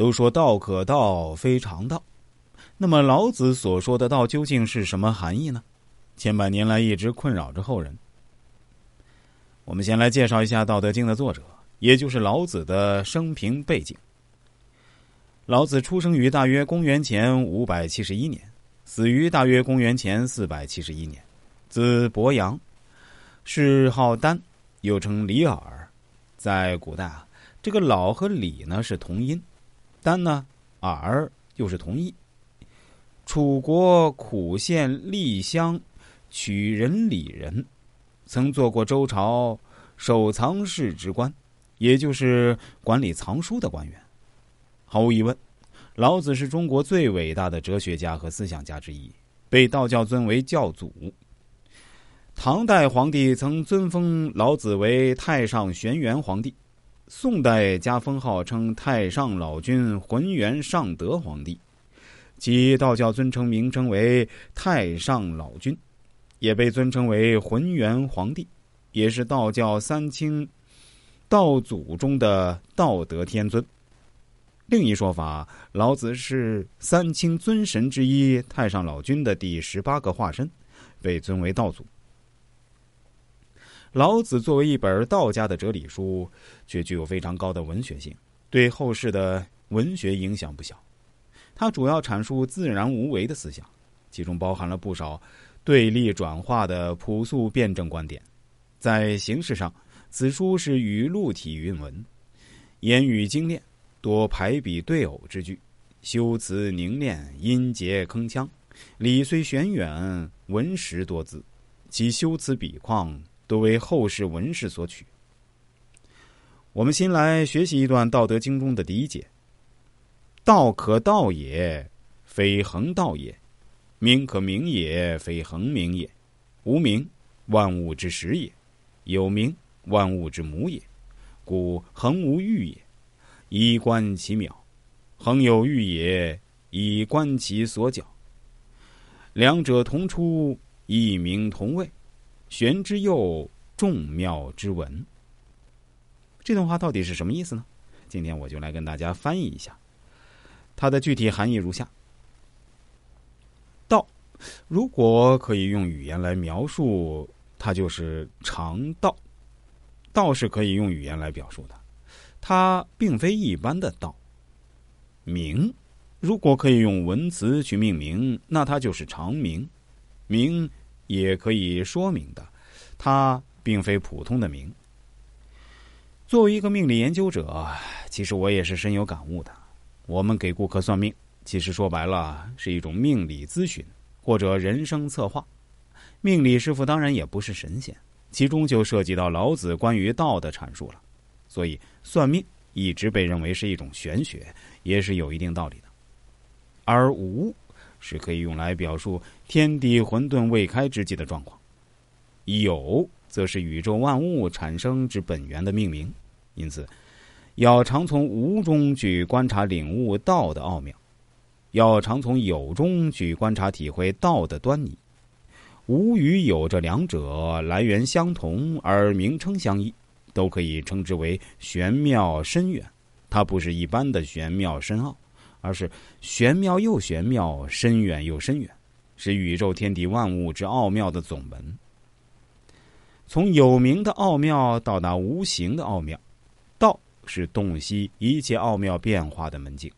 都说道可道，非常道。那么老子所说的道究竟是什么含义呢？千百年来一直困扰着后人。我们先来介绍一下《道德经》的作者，也就是老子的生平背景。老子出生于大约公元前五百七十一年，死于大约公元前四百七十一年，字伯阳，谥号丹，又称李耳。在古代啊，这个“老”和“李”呢是同音，“丹”呢“尔”又是同意。楚国苦县厉乡曲仁里人，曾做过周朝守藏室之官，也就是管理藏书的官员。毫无疑问，老子是中国最伟大的哲学家和思想家之一，被道教尊为教祖。唐代皇帝曾尊封老子为太上玄元皇帝，宋代加封号称太上老君浑元上德皇帝，其道教尊称名称为太上老君，也被尊称为浑元皇帝，也是道教三清道祖中的道德天尊。另一说法，老子是三清尊神之一太上老君的第十八个化身，被尊为道祖。老子作为一本道家的哲理书，却具有非常高的文学性，对后世的文学影响不小。它主要阐述自然无为的思想，其中包含了不少对立转化的朴素辩证观点。在形式上，此书是语录体韵文，言语精炼，多排比对偶之句，修辞凝练，音节铿锵，理虽玄远，文实多姿，其修辞笔况。多为后世文士所取。我们先来学习一段《道德经》中的第一节：“道可道也，非恒道也；名可名也，非恒名也。无名，万物之始也；有名，万物之母也。故恒无欲也，以观其渺；恒有欲也，以观其所矫。两者同出，异名同谓。”玄之又，众妙之文。这段话到底是什么意思呢？今天我就来跟大家翻译一下。它的具体含义如下：道，如果可以用语言来描述，它就是常道。道是可以用语言来表述的，它并非一般的道。名，如果可以用文词去命名，那它就是常名。名。也可以说明的，它并非普通的名。作为一个命理研究者，其实我也是深有感悟的。我们给顾客算命，其实说白了是一种命理咨询或者人生策划。命理师傅当然也不是神仙，其中就涉及到老子关于道的阐述了。所以算命一直被认为是一种玄学，也是有一定道理的。而无。是可以用来表述天地混沌未开之际的状况，有则是宇宙万物产生之本源的命名。因此，要常从无中去观察领悟道的奥妙，要常从有中去观察体会道的端倪。无与有这两者来源相同而名称相异，都可以称之为玄妙深远。它不是一般的玄妙深奥。而是玄妙又玄妙，深远又深远，是宇宙天地万物之奥妙的总门。从有名的奥妙到达无形的奥妙，道是洞悉一切奥妙变化的门径。